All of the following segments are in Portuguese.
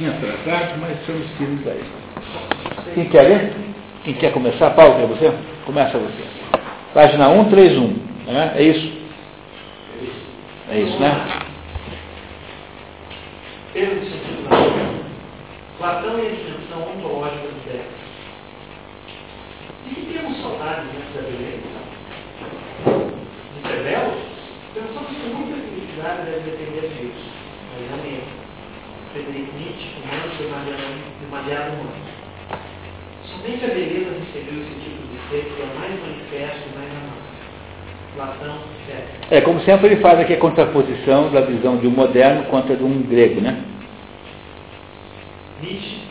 pouquinho atrasado, mas estamos firmes aí. Quem quer ler? Quem quer começar? Paulo, quer você? Começa você. Página 131. Né? É isso? É isso, né? Pelo sentido Platão e a dimensão ontológica do Deus. E que temos saudades nessa da beleza? De ser belos? Pensamos que muita felicidade deve depender disso, mas não é. Frederico Nietzsche, humano demasiado humano. Somente a beleza recebeu esse tipo de ser que é mais manifesto e mais amado. Platão, certo. É, como sempre ele faz aqui a contraposição da visão de um moderno contra de um grego, né? Nietzsche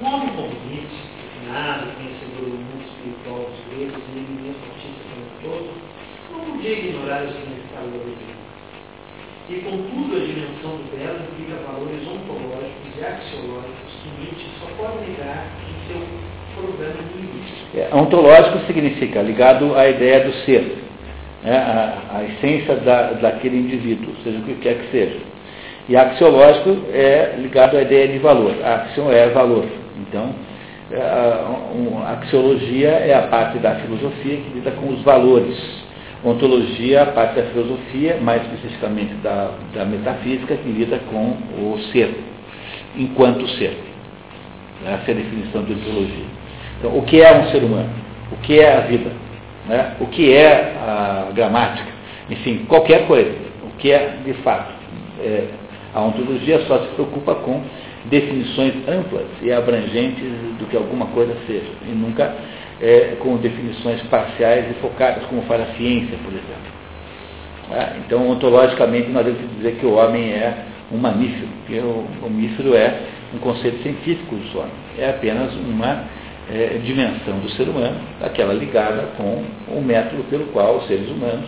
um homem como Nietzsche, refinado, conhecedor do mundo espiritual dos gregos e imenso artista como todo, não podia ignorar o significado da beleza. E, contudo, a dimensão do belo implica valores ontológicos e axiológicos que Nietzsche só pode ligar em seu programa linguístico. É, ontológico significa ligado à ideia do ser, né, a, a, essência da, daquele indivíduo, seja o que quer que seja. E axiológico é ligado à ideia de valor. A axion é valor. Então, é, a, axiologia é a parte da filosofia que lida com os valores. Ontologia a parte da filosofia, mais especificamente da, da metafísica, que lida com o ser, enquanto ser. Essa é a definição de ontologia. Então, o que é um ser humano? O que é a vida? Né? O que é a gramática? Enfim, qualquer coisa. O que é de fato. É, a ontologia só se preocupa com definições amplas e abrangentes do que alguma coisa seja, e nunca é, com definições parciais e focadas, como faz a ciência, por exemplo. É, então, ontologicamente, nós devemos dizer que o homem é um mamífero, que o mamífero é um conceito científico do homem, é apenas uma é, dimensão do ser humano, aquela ligada com o método pelo qual os seres humanos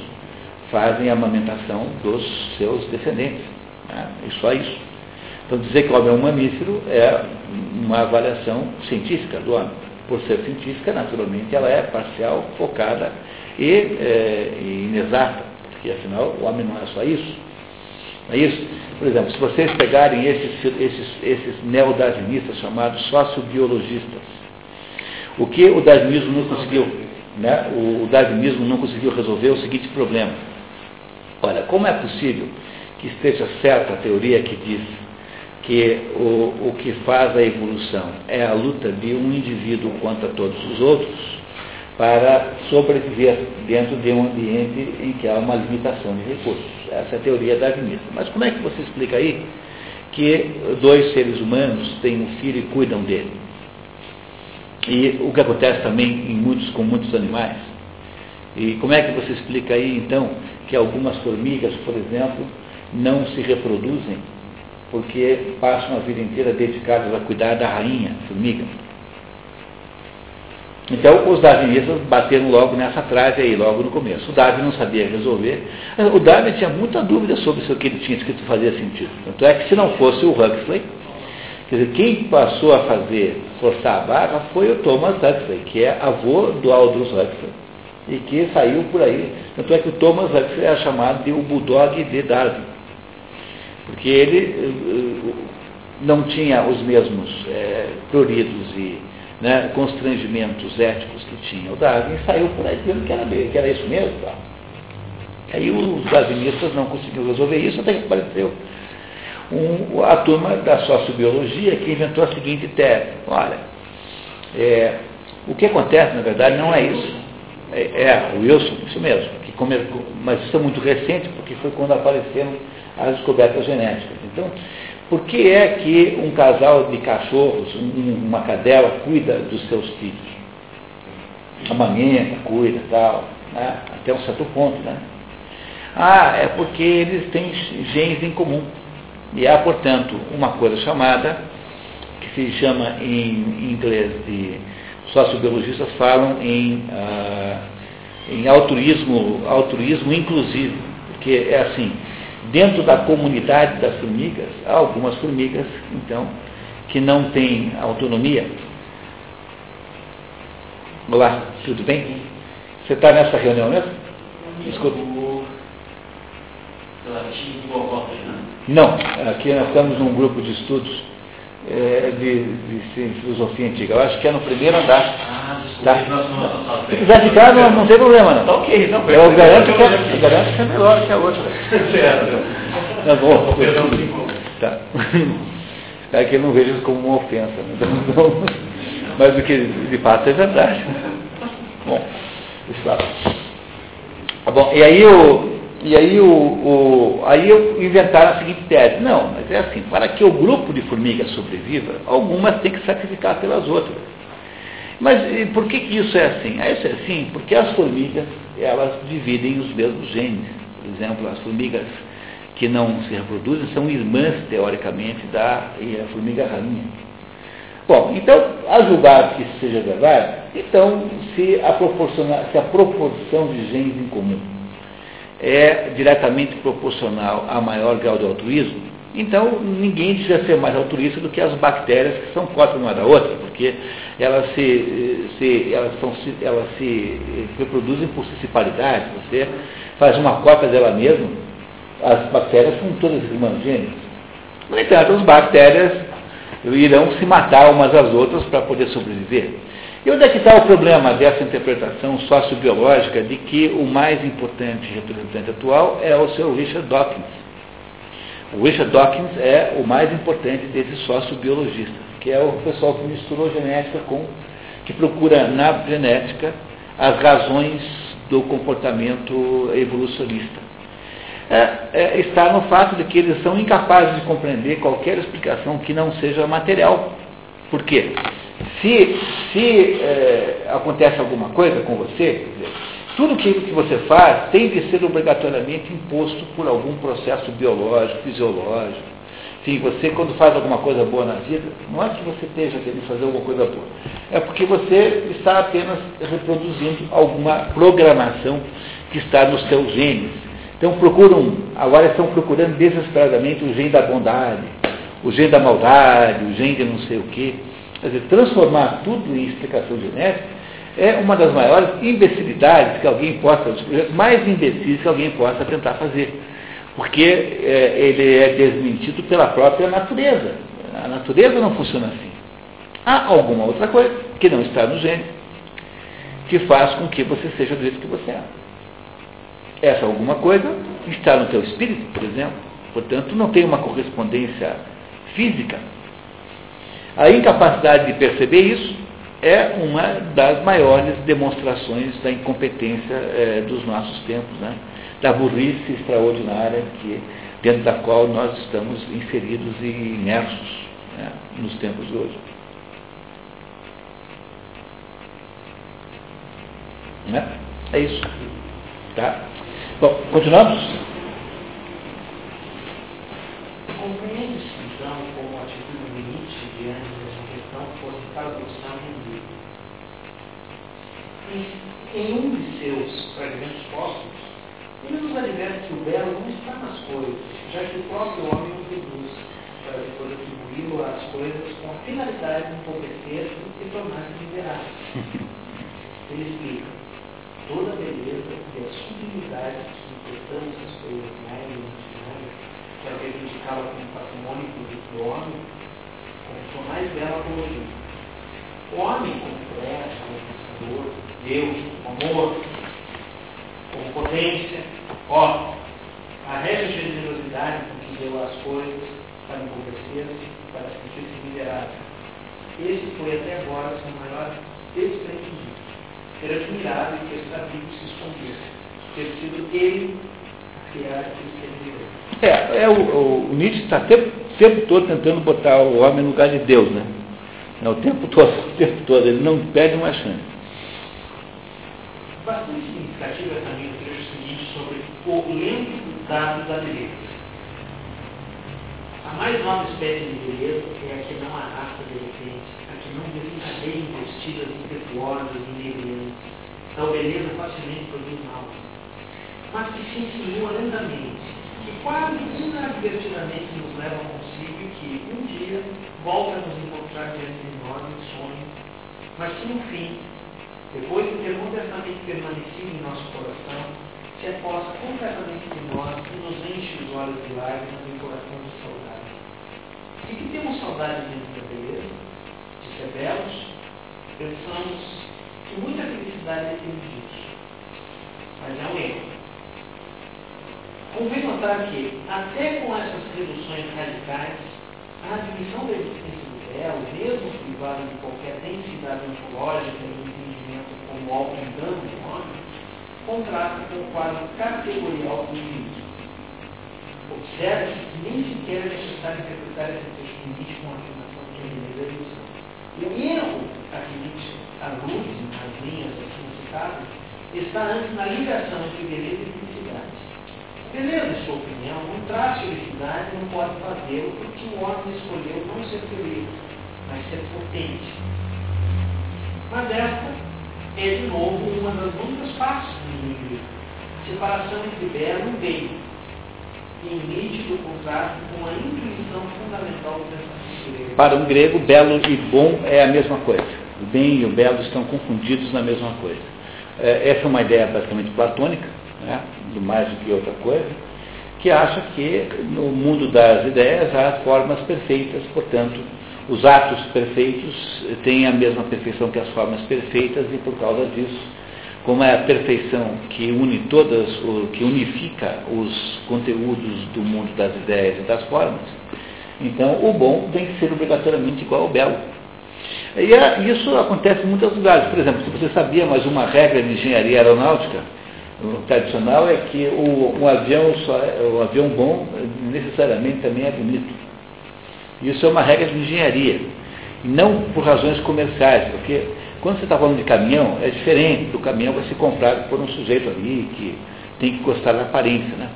fazem a amamentação dos seus descendentes. Né? E só isso. Então, dizer que o homem é um mamífero é uma avaliação científica do homem. Por ser científica, naturalmente, ela é parcial, focada e, é, inexata, porque afinal o homem não é só isso. Não é isso? Por exemplo, se vocês pegarem esses, esses, esses neodarwinistas chamados sociobiologistas, o que o darwinismo não conseguiu, né? o, o darwinismo não conseguiu resolver é o seguinte problema. Olha, como é possível que esteja certa a teoria que diz que o, o que faz a evolução é a luta de um indivíduo contra todos os outros para sobreviver dentro de um ambiente em que há uma limitação de recursos. Essa é a teoria darwinista. Mas como é que você explica aí que dois seres humanos têm um filho e cuidam dele? E o que acontece também em muitos, com muitos animais. E como é que você explica aí, então, que algumas formigas, por exemplo, não se reproduzem porque passam a vida inteira dedicadas a cuidar da rainha, formiga. Então, os darwinistas bateram logo nessa trave aí, logo no começo. O Darwin não sabia resolver. O Darwin tinha muita dúvida sobre se o que ele tinha escrito fazia sentido. Tanto é que se não fosse o Huxley, quer dizer, quem passou a fazer, forçar a barra, foi o Thomas Huxley, que é avô do Aldous Huxley, e que saiu por aí. Tanto é que o Thomas Huxley é chamado de o Bulldog de Darwin porque ele eh, não tinha os mesmos é, pruridos e né, constrangimentos éticos que tinha o Darwin saiu por aí dizendo que era, que era isso mesmo. Tá? Aí os darwinistas não conseguiram resolver isso até que apareceu um, a turma da sociobiologia que inventou a seguinte tese. Olha, é, o que acontece, na verdade, não é isso. É, é Wilson, isso mesmo. Que mas isso é muito recente, porque foi quando apareceram as descobertas genéticas. Então, por que é que um casal de cachorros, um, uma cadela, cuida dos seus filhos? Amamenta, cuida tal, né? até um certo ponto, né? Ah, é porque eles têm genes em comum. E há, portanto, uma coisa chamada, que se chama em inglês de sociobiologistas falam em, ah, em altruísmo, altruísmo inclusivo, porque é assim, Dentro da comunidade das formigas, há algumas formigas, então, que não têm autonomia. Olá, tudo bem? Você está nessa reunião mesmo? Escuta. Não, aqui nós estamos num grupo de estudos é, de, de, de, filosofia antiga. Eu acho que é no primeiro andar. Ah, tá? Se quiser ficar, não, não tem problema não. Tá ok, não. Eu garanto que, é, eu garanto que é melhor que a outra. certo. Tá bom. Tá. É que eu não vejo isso como uma ofensa. Né? Então, mas o que de fato é verdade. Bom, isso lá. Tá bom, e aí o, e aí, o, o, aí eu inventaram a seguinte tese. Não, mas é assim, para que o grupo de formigas sobreviva, algumas têm que sacrificar pelas outras. Mas por que, que isso é assim? Ah, isso é assim porque as formigas, elas dividem os mesmos genes. Por exemplo, as formigas que não se reproduzem são irmãs, teoricamente, da formiga rainha. Bom, então, a julgar que isso seja verdade, então, se a, se a proporção de genes em comum é diretamente proporcional a maior grau de altruísmo, então ninguém devia ser mais altruísta do que as bactérias que são cópias uma da outra, porque elas se, se, elas são, elas se reproduzem por ciciparidade. Você faz uma cópia dela mesma, as bactérias são todas irmãs gêmeas. No entanto, as bactérias irão se matar umas às outras para poder sobreviver. E onde é que está o problema dessa interpretação sociobiológica de que o mais importante representante atual é o seu Richard Dawkins? O Richard Dawkins é o mais importante desses sociobiologistas, que é o pessoal que misturou genética com, que procura na genética as razões do comportamento evolucionista. É, é, está no fato de que eles são incapazes de compreender qualquer explicação que não seja material. Por quê? Se, se é, acontece alguma coisa com você, tudo que, que você faz tem de ser obrigatoriamente imposto por algum processo biológico, fisiológico. Sim, você quando faz alguma coisa boa na vida, não é que você esteja querendo fazer alguma coisa boa, é porque você está apenas reproduzindo alguma programação que está nos seus genes. Então procuram, agora estão procurando desesperadamente o gene da bondade, o gene da maldade, o gene de não sei o quê. Quer dizer, transformar tudo em explicação genética é uma das maiores imbecilidades que alguém possa, mais imbecis que alguém possa tentar fazer. Porque é, ele é desmentido pela própria natureza. A natureza não funciona assim. Há alguma outra coisa que não está no gene que faz com que você seja do jeito que você é. Essa alguma coisa está no teu espírito, por exemplo. Portanto, não tem uma correspondência física a incapacidade de perceber isso é uma das maiores demonstrações da incompetência é, dos nossos tempos, né? da burrice extraordinária que, dentro da qual nós estamos inseridos e imersos né? nos tempos de hoje. Né? É isso. Tá? Bom, continuamos? Em um de seus fragmentos póstumos, ele nos adverte que o belo não está nas coisas, já que o próprio homem o reduz, para depois atribuí-lo às coisas com a finalidade de empobrecer e tornar-se miserável. Ele explica, toda a beleza e a sublimidade que interpretamos as coisas mais imaginárias, que o que a gente fala como patrimônio do homem, como sua mais bela apologia. O homem como pensador, Deus, amor, como potência, ó, a régia generosidade com que deu as coisas para empobrecer-se, para sentir-se miserável. Esse foi até agora seu maior desprendimento. Era admirável que esse amigo se escondesse, ter sido ele a criar aquilo que ele viveu. É, é o, o, o Nietzsche está o tempo todo tentando botar o homem no lugar de Deus, né? É, o tempo todo, o tempo todo, ele não perde uma chance bastante significativa é também o trecho seguinte sobre o lento dado da beleza. A mais nova espécie de beleza é a que não arrasta de repente, a que não desencadeia investidas impetuosas e inerentes. Tal beleza facilmente produz mal, mas que se insinua lentamente, que quase inadvertidamente nos leva consigo e que, um dia, volta a nos encontrar diante de nós em sonho, mas que, no fim, depois de ter modestamente permanecido em nosso coração, se aposta completamente em nós e nos enche os olhos de lágrimas e o coração de saudade. E que temos saudade de da beleza, de ser belos, pensamos que muita felicidade é disso. Mas é um erro. Convém notar que, até com essas reduções radicais, a admissão da existência do belo, mesmo privada de qualquer densidade ontológica e entendimento como algo engano do homem, contrasta com o quadro categorial do indivíduo. Observe-se que nem sequer é necessário interpretar esse texto limite com afirmação que ele é ilusão. O erro a luz nas linhas assim citadas está antes na ligação entre beleza e. Beleza, sua opinião, não traz felicidade não pode fazê-lo porque o homem escolheu não ser feliz, mas ser potente. Mas esta é de novo uma das muitas partes do livro. Separação entre belo e bem. Em nítido contraste com a intuição fundamental do pensamento grego. Para um grego, belo e bom é a mesma coisa. O bem e o belo estão confundidos na mesma coisa. É, essa é uma ideia basicamente platônica, né, mais do que outra coisa, que acha que no mundo das ideias há formas perfeitas, portanto, os atos perfeitos têm a mesma perfeição que as formas perfeitas e por causa disso, como é a perfeição que une todas, que unifica os conteúdos do mundo das ideias e das formas, então o bom tem que ser obrigatoriamente igual ao belo. E é, isso acontece em muitos lugares. Por exemplo, se você sabia mais uma regra de engenharia aeronáutica, o tradicional é que o, um avião só é, o avião bom necessariamente também é bonito. Isso é uma regra de engenharia. Não por razões comerciais, porque quando você está falando de caminhão, é diferente. O caminhão vai ser comprado por um sujeito ali que tem que gostar da aparência. Né?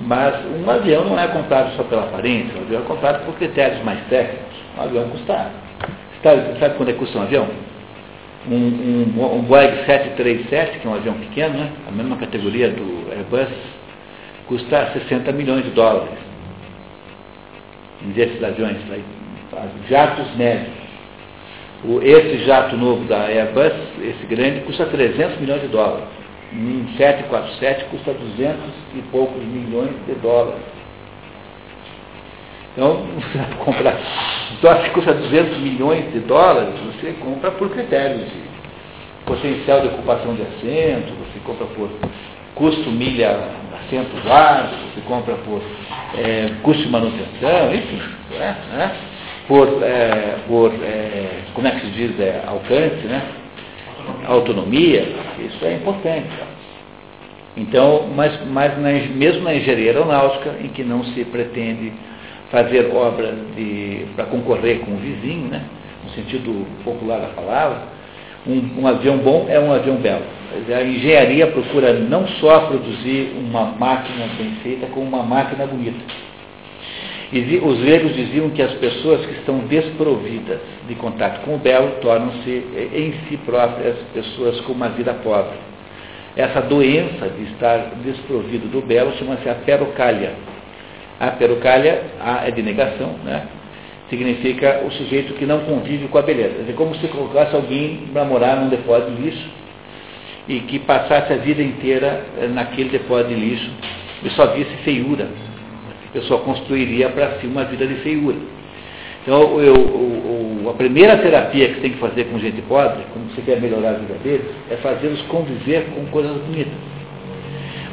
Mas um avião não é comprado só pela aparência, um avião é comprado por critérios mais técnicos. Um avião custa. Sabe, sabe quando é que custa um avião? Um, um, um Boeing 737, que é um avião pequeno, né? a mesma categoria do Airbus, custa 60 milhões de dólares desses aviões, jatos médios. O, esse jato novo da Airbus, esse grande, custa 300 milhões de dólares. Um 747 custa 200 e poucos milhões de dólares. Então, você vai comprar. Então, se custa 200 milhões de dólares, você compra por critérios de potencial de ocupação de assento, você compra por custo milha assento vago, você compra por é, custo de manutenção, enfim, né, né, por, é, por é, como é que se diz, é, alcance, né, autonomia, isso é importante. Então, mas, mas na, mesmo na engenharia aeronáutica, em que não se pretende fazer obras para concorrer com o vizinho, né, no sentido popular da palavra, um, um, avião bom é um avião belo. A engenharia procura não só produzir uma máquina bem feita, como uma máquina bonita. E os gregos diziam que as pessoas que estão desprovidas de contato com o belo tornam-se eh, em si próprias pessoas com uma vida pobre. Essa doença de estar desprovido do belo chama-se aperocalha. A aperocalha é de negação, né? significa o sujeito que não convive com a beleza. É como se colocasse alguém para morar num depósito de lixo e que passasse a vida inteira eh, naquele depósito de lixo e só visse feiura. A pessoa construiria para si uma vida de feiura. Então, eu, eu, a primeira terapia que você tem que fazer com gente pobre, quando você quer melhorar a vida deles, é fazê-los conviver com coisas bonitas.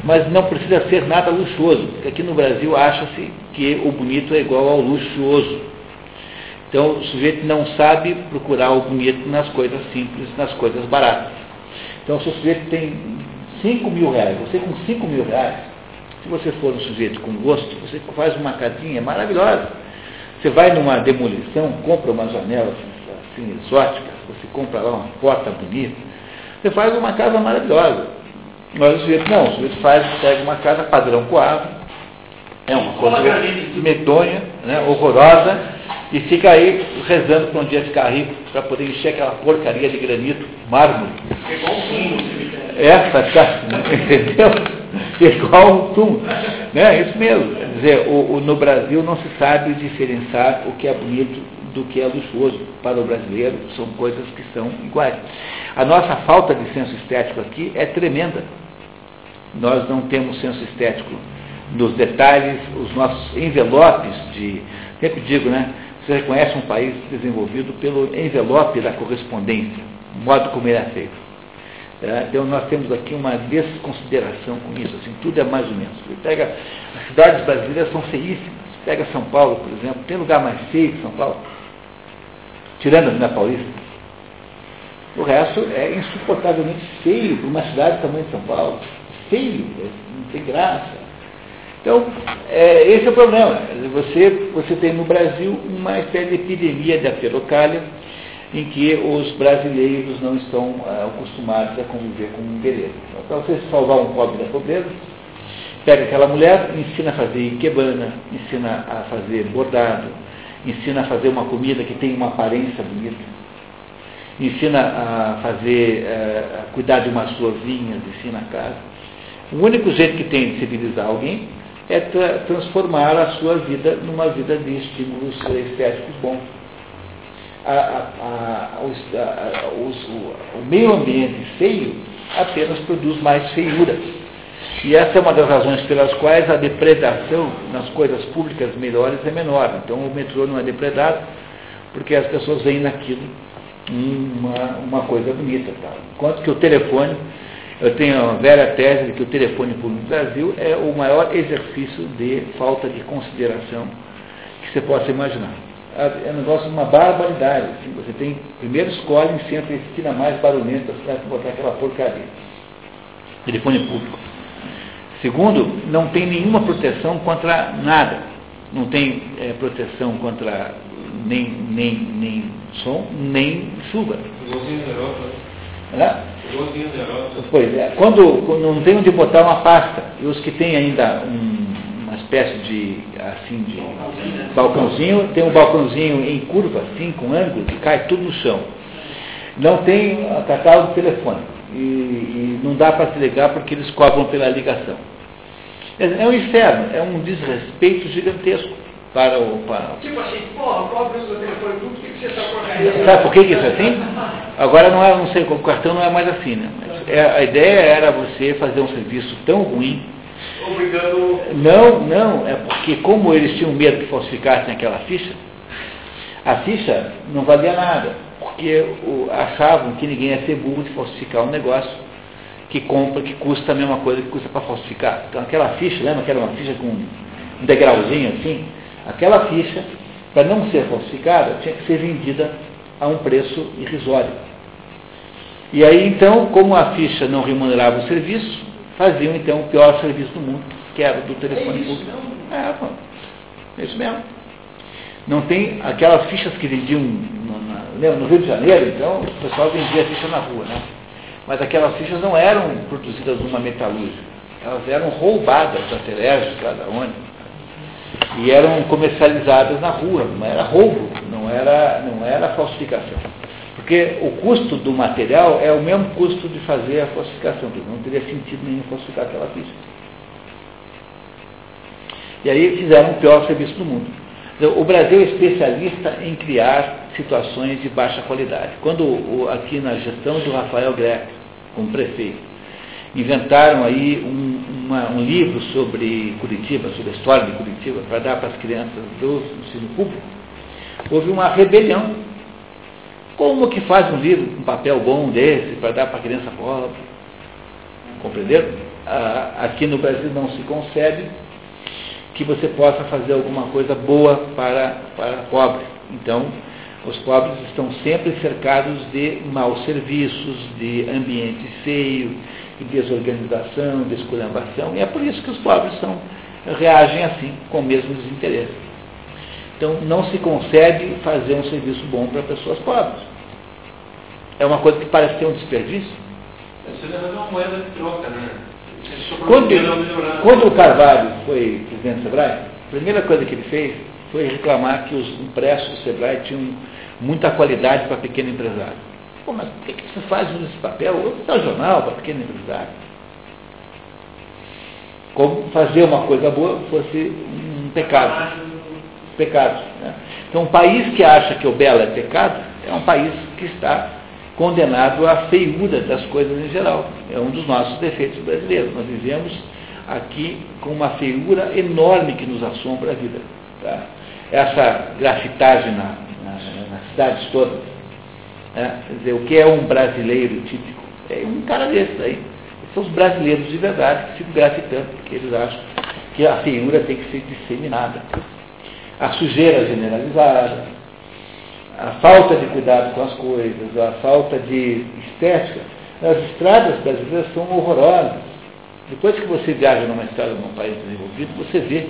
Mas não precisa ser nada luxuoso, porque aqui no Brasil acha-se que o bonito é igual ao luxuoso. Então o sujeito não sabe procurar o bonito nas coisas simples, nas coisas baratas. Então se o sujeito tem 5 mil reais, você com 5 mil reais, se você for um sujeito com gosto, você faz uma casinha maravilhosa. Você vai numa demolição, compra uma janela assim, exótica, você compra lá uma porta bonita, você faz uma casa maravilhosa. Mas o sujeito não, o sujeito faz, pega uma casa padrão coado, é uma coisa medonha, né, horrorosa, e fica aí rezando para um dia ficar rico, para poder encher aquela porcaria de granito, mármore. É igual um túmulo. É, tá, tá, entendeu? Igual um túmulo. Né? Isso mesmo. Quer dizer, o, o, no Brasil não se sabe diferenciar o que é bonito do que é luxuoso. Para o brasileiro, são coisas que são iguais. A nossa falta de senso estético aqui é tremenda. Nós não temos senso estético nos detalhes, os nossos envelopes de. Sempre digo, né? Você reconhece um país desenvolvido pelo envelope da correspondência, o modo como ele é feito. É, então nós temos aqui uma desconsideração com isso, assim, tudo é mais ou menos. Você pega, as cidades brasileiras são feíssimas. Pega São Paulo, por exemplo, tem lugar mais feio que São Paulo? Tirando a Avenida Paulista. O resto é insuportavelmente feio para uma cidade do tamanho de São Paulo. Feio, é, não tem graça. Então, é, esse é o problema. Você, você tem no Brasil uma espécie de epidemia da ferocalha em que os brasileiros não estão ah, acostumados a conviver com um beleza. Então, para você salvar um pobre da pobreza, pega aquela mulher, ensina a fazer ikebana, ensina a fazer bordado, ensina a fazer uma comida que tem uma aparência bonita, ensina a fazer, eh, a cuidar de umas florzinhas, ensina a casa. O único jeito que tem de civilizar alguém é tra transformar a sua vida numa vida de estímulos estéticos bons. A, a, os, os, o, o meio ambiente feio apenas produz mais feiura. E essa é uma das razões pelas quais a depredação nas coisas públicas melhores é menor. Então o metrô não é depredado, porque as pessoas veem naquilo uma, uma coisa bonita. Tá? Enquanto que o telefone, eu tenho a velha tese de que o telefone público no Brasil é o maior exercício de falta de consideração que você possa imaginar. É um negócio de uma barbaridade. Assim, você tem, primeiro escolhe em centro a esquina mais barulhenta para botar aquela porcaria. Telefone público. Segundo, não tem nenhuma proteção contra nada. Não tem é, proteção contra nem, nem, nem som, nem chuva. É? Pois é. Quando, quando, não tem onde botar uma pasta, e os que têm ainda um, uma espécie de assim de balcãozinho, tem um balcãozinho em curva, assim, com ângulo, que cai tudo no chão. Não tem catálogo telefônico e, e não dá para se ligar porque eles cobram pela ligação. É um inferno, é um desrespeito gigantesco para o. Para... Tipo assim, porra, cobra o telefone por que você está correndo? Sabe por que, que isso é assim? Agora não é, não sei, o cartão não é mais assim, né? Mas é, a ideia era você fazer um serviço tão ruim. Obrigando. Não, não, é porque como eles tinham medo que falsificassem aquela ficha, a ficha não valia nada, porque o, achavam que ninguém ia ser burro de falsificar um negócio que compra, que custa a mesma coisa que custa para falsificar. Então aquela ficha, lembra que era uma ficha com um degrauzinho assim? Aquela ficha, para não ser falsificada, tinha que ser vendida a um preço irrisório. E aí então, como a ficha não remunerava o serviço, faziam então o pior serviço do mundo, que era o do telefone é público. É, é isso mesmo. Não tem aquelas fichas que vendiam no, na, no Rio de Janeiro, então o pessoal vendia a ficha na rua, né? Mas aquelas fichas não eram produzidas numa metalúrgica, elas eram roubadas da Telérgica, da ONU, e eram comercializadas na rua, não era roubo, não era, não era falsificação. Porque o custo do material é o mesmo custo de fazer a falsificação, não teria sentido nenhum falsificar aquela ficha. E aí fizeram o pior serviço do mundo. Então, o Brasil é especialista em criar situações de baixa qualidade. Quando aqui na gestão do Rafael Greco, como prefeito, inventaram aí um, uma, um, livro sobre Curitiba, sobre a história de Curitiba, para dar para as crianças do ensino público, houve uma rebelião. Como que faz um livro com um papel bom desse para dar para a criança pobre? Compreenderam? Ah, aqui no Brasil não se concebe que você possa fazer alguma coisa boa para, para pobres. Então, os pobres estão sempre cercados de maus serviços, de ambiente feio, de desorganização, de esculhambação, e é por isso que os pobres são, reagem assim, com o mesmo desinteresse. Então, não se consegue fazer um serviço bom para pessoas pobres. É uma coisa que parece ter um desperdício. Você deve uma moeda de troca, né? Quando, quando o Carvalho foi presidente do Sebrae, a primeira coisa que ele fez foi reclamar que os impressos do Sebrae tinham muita qualidade para pequeno empresário. Pô, mas por que, que você faz esse papel? Vou dar jornal para pequeno empresário. Como fazer uma coisa boa fosse um pecado. Pecado. Né? Então, um país que acha que o belo é pecado é um país que está condenado à feiura das coisas em geral. É um dos nossos defeitos brasileiros. Nós vivemos aqui com uma feiura enorme que nos assombra a vida. Tá? Essa grafitagem na, na, nas cidades todas. Né? Quer dizer, o que é um brasileiro típico? É um cara desse aí. São os brasileiros de verdade que ficam grafitando, porque eles acham que a feiura tem que ser disseminada. A sujeira generalizada, a falta de cuidado com as coisas, a falta de estética. As estradas brasileiras são horrorosas. Depois que você viaja numa estrada num país desenvolvido, você vê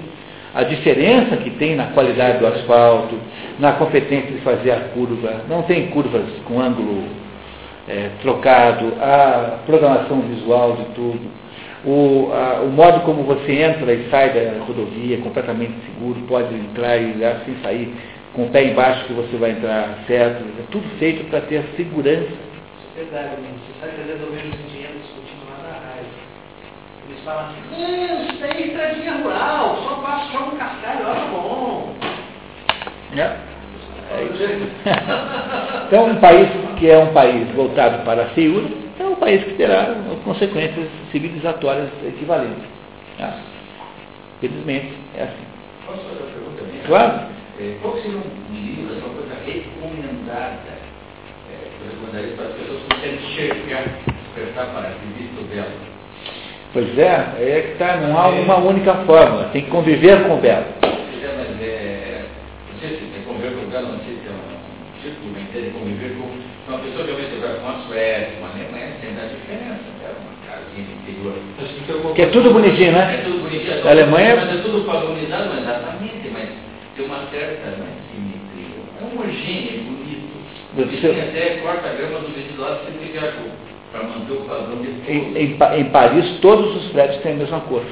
a diferença que tem na qualidade do asfalto, na competência de fazer a curva. Não tem curvas com ângulo é, trocado, a programação visual de tudo, o, a, o modo como você entra e sai da rodovia completamente seguro, pode entrar e assim sair com o pé embaixo que você vai entrar certo. É tudo feito para ter segurança. Isso é verdade, você sabe que às vezes eu vejo os engenheiros discutindo lá na raiva. Falam assim, não, isso aí é estradinha rural, só passa só um cascalho, olha bom. É. É isso. então, um país que é um país voltado para a feiura, é um país que terá consequências civilizatórias equivalentes. Tá? Felizmente, é assim. Posso fazer uma pergunta? Claro. É, qual seria um livro, essa coisa recomendada? É, eu recomendaria para as pessoas que querem enxergar, despertar para Cristo belo. Pois é, é que tá, não há uma única fórmula, tem que conviver com o belo. Pois é, mas é, não sei se tem conviver com o belo, não sei se é um título, mas tem conviver com uma pessoa que realmente vai com uma Suécia, uma Alemanha, tem dar diferença, é uma casinha de interior. Que é tudo bonitinho, né? É tudo bonitinho, é A Alemanha- mas é tudo padronizado, mas exatamente, mas tem uma certa né, simetria. É homogêneo, é bonito. Você- Você até corta a grama do vizinho do lado sem ter que cor, para manter o padrão de Em, todos. em em Paris, todos os prédios têm a mesma cor.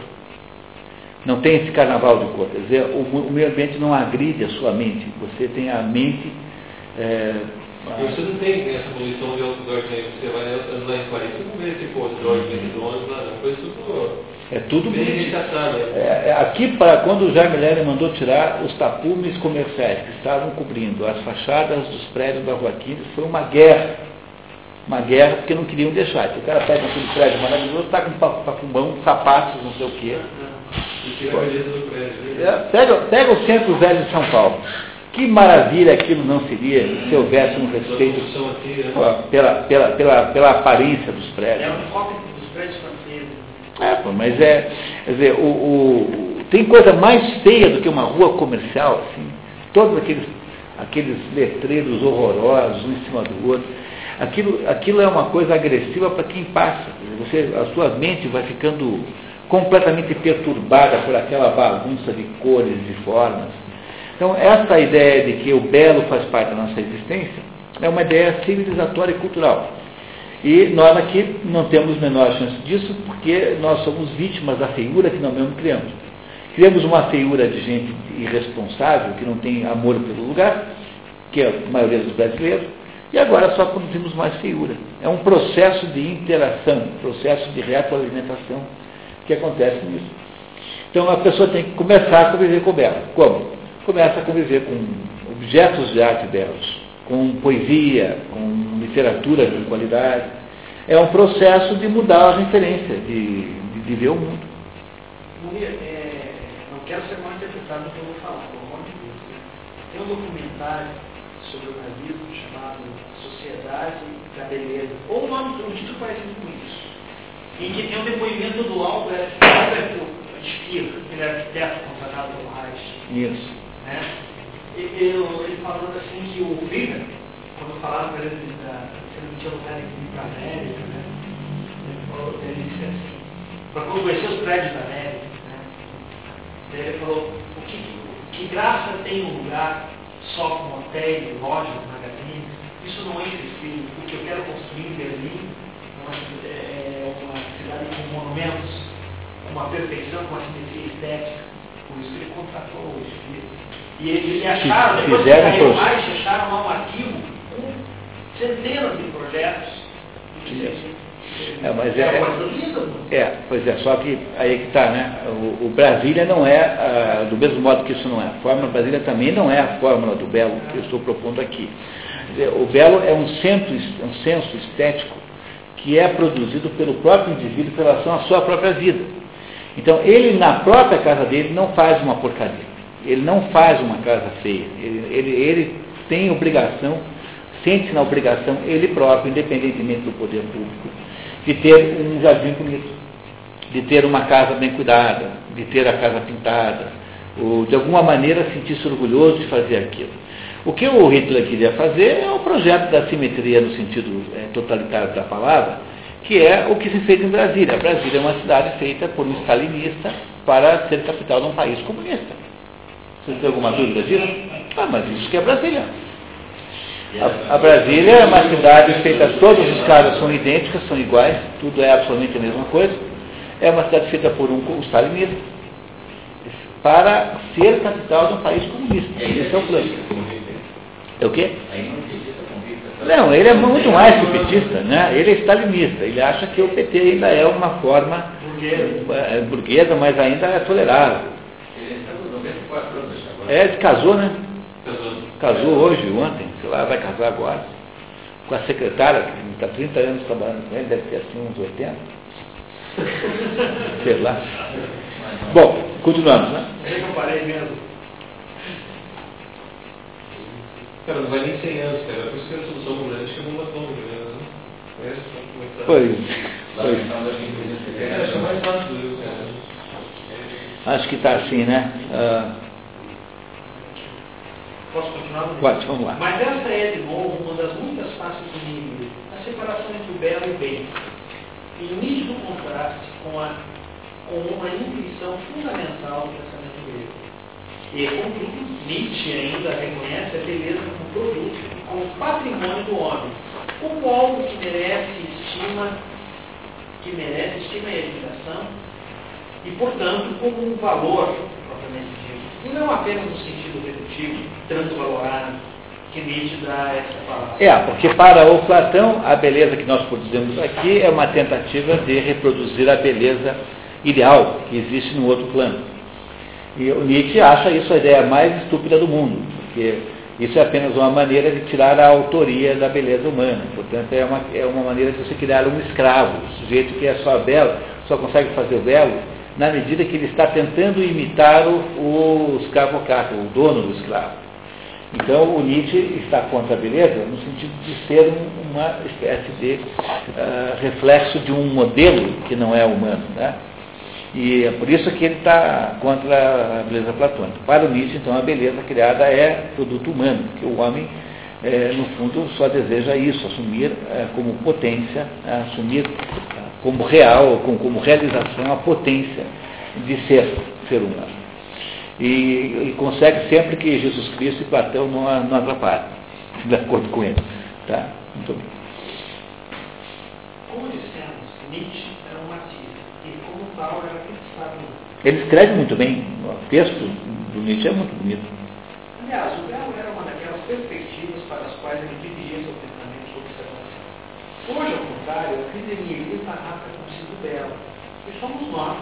Não tem esse carnaval de cor. Quer dizer, o, o meio ambiente não agride a sua mente. Você tem a mente. é, você não tem essa condição de outdoor que você vai lá em Paris, você não vê esse outdoor lá. Foi tudo é tudo bem? É, é, aqui, para quando o Jaime Lerner mandou tirar os tapumes comerciais que estavam cobrindo as fachadas dos prédios da Rua 15, foi uma guerra. Uma guerra porque não queriam deixar. Então, o cara pega aquele prédio maravilhoso, está com pa- papumão, sapatos, não sei o quê. É, pega, pega o centro velho de São Paulo. Que maravilha aquilo não seria se houvesse um respeito né? pela, pela, pela, pela aparência dos É prédios. uma cópia dos prédios franceses. É, pô, mas é. Quer dizer, o, o- tem coisa mais feia do que uma rua comercial, assim. Todos aqueles, aqueles letreiros horrorosos, um em cima do outro. Aquilo, aquilo é uma coisa agressiva para quem passa. Você, a sua mente vai ficando completamente perturbada por aquela bagunça de cores, de formas. Então, essa ideia de que o belo faz parte da nossa existência é uma ideia civilizatória e cultural. E nós aqui não temos menor chance disso porque nós somos vítimas da feiura que nós mesmos criamos. Criamos uma feiura de gente irresponsável, que não tem amor pelo lugar, que é a maioria dos brasileiros, e agora só produzimos mais feiura. É um processo de interação, processo de retroalimentação que acontece nisso. Então a pessoa tem que começar a conviver com belo. Como? Começa a conviver com objetos de arte belos, com poesia, com literatura de qualidade. É um processo de mudar a referência, de, de, ver o mundo. Maria, é, não quero ser mal interpretado no que eu vou falar, pelo amor de Deus. né? Tem um documentário sobre o nazismo Da Beleza, ou um nome, um título parecido com isso, em que tem um depoimento do Albert, Albert Speer, que ele é arquiteto contratado pelo Reich. Isso. né? E- eu- ele falando assim que o Friedman, quando falaram para ele da, se ele não tinha lugar ir para a América, né? ele, falou, ele disse assim, para conhecer os prédios da América, né? Ele falou, o que, que graça tem um lugar só com hotéis, lojas, magazines? Isso não é O que eu quero construir em Berlim é uma, é uma cidade com monumentos, com uma perfeição, com uma simetria estética. Por isso ele contratou o Espírito. E ele, ele acharam, depois que todos. mais, acharam lá um arquivo com centenas de projetos. É, mas é é-. É, pois é, só que aí que está, né? O, o Brasília não é, ah, do mesmo modo que isso não é a fórmula, Brasília também não é a fórmula do belo que eu estou propondo aqui. O belo é um, centro, um senso estético que é produzido pelo próprio indivíduo em relação à sua própria vida. Então, ele na própria casa dele não faz uma porcaria. Ele não faz uma casa feia. Ele, ele, ele tem obrigação, sente-se na obrigação, ele próprio, independentemente do poder público, de ter um jardim bonito, de ter uma casa bem cuidada, de ter a casa pintada, ou de alguma maneira sentir-se orgulhoso de fazer aquilo. O que o Hitler queria fazer é o projeto da simetria no sentido é, totalitário da palavra, que é o que se fez em Brasília. Brasília é uma cidade feita por um stalinista para ser capital de um país comunista. Vocês têm alguma dúvida disso? Ah, mas isso que é Brasília. A, a, Brasília é uma cidade feita, todos os caras são idênticos, são iguais, tudo é absolutamente a mesma coisa. É uma cidade feita por um, um stalinista para ser capital de um país comunista. Esse é o plano. É o quê? Não, ele é muito mais que petista, né? Ele é stalinista. Ele acha que o PT ainda é uma forma burguesa, é, burguesa mas ainda é tolerável. É, ele casou, né? Casou hoje, ontem, sei lá, vai casar agora. Com a secretária, que está 30 anos trabalhando com ele, deve ter assim uns 80. sei lá. Bom, continuamos, né? Eu parei mesmo. Cara, não vai nem 100 anos, cara. Por isso que a solução do Brasil chegou uma bomba, né? É, pois. pois. É, acho mais fácil cara. Acho que está assim, né? Uh, Posso continuar? Pode, vamos lá. Mas essa é, de novo, uma das muitas faces do inimigo, a separação entre o belo e o bem. Em nítido contraste com, a, com uma intuição fundamental do pensamento grego. E, contudo, Nietzsche ainda reconhece a beleza como produto, como patrimônio do homem, como algo que merece estima, que merece estima e admiração, e, portanto, como um valor propriamente dito. E não apenas no sentido redutivo, transvalorado, que Nietzsche dá essa palavra. É, porque para o Platão, a beleza que nós produzimos aqui é uma tentativa de reproduzir a beleza ideal que existe no outro plano. E o Nietzsche acha isso a ideia mais estúpida do mundo, porque isso é apenas uma maneira de tirar a autoria da beleza humana. Portanto, é uma, é uma maneira de você criar um escravo, um sujeito que é só belo, só consegue fazer o belo na medida que ele está tentando imitar o, o escravocrata, o dono do escravo. Então, o Nietzsche está contra a beleza no sentido de ser uma espécie de uh, reflexo de um modelo que não é humano. Né? E é por isso que ele está contra a beleza platônica. Para o Nietzsche, então, a beleza criada é produto humano, porque o homem, é, no fundo, só deseja isso, assumir é, como potência, assumir como real, como, como realização a potência de ser ser humano. E, e, consegue sempre que Jesus Cristo e Platão não, não atrapalhem, de acordo com ele. Tá? Muito bem. Como dissemos, Nietzsche era um artista e como tal era fixado. Ele escreve muito bem, o texto do Nietzsche é muito bonito. Aliás, o belo era uma daquelas perspectivas para as quais ele dividia seu pensamento sobre observação. Hoje, ao contrário, a crise nihilista arrasta consigo belo. E somos nós,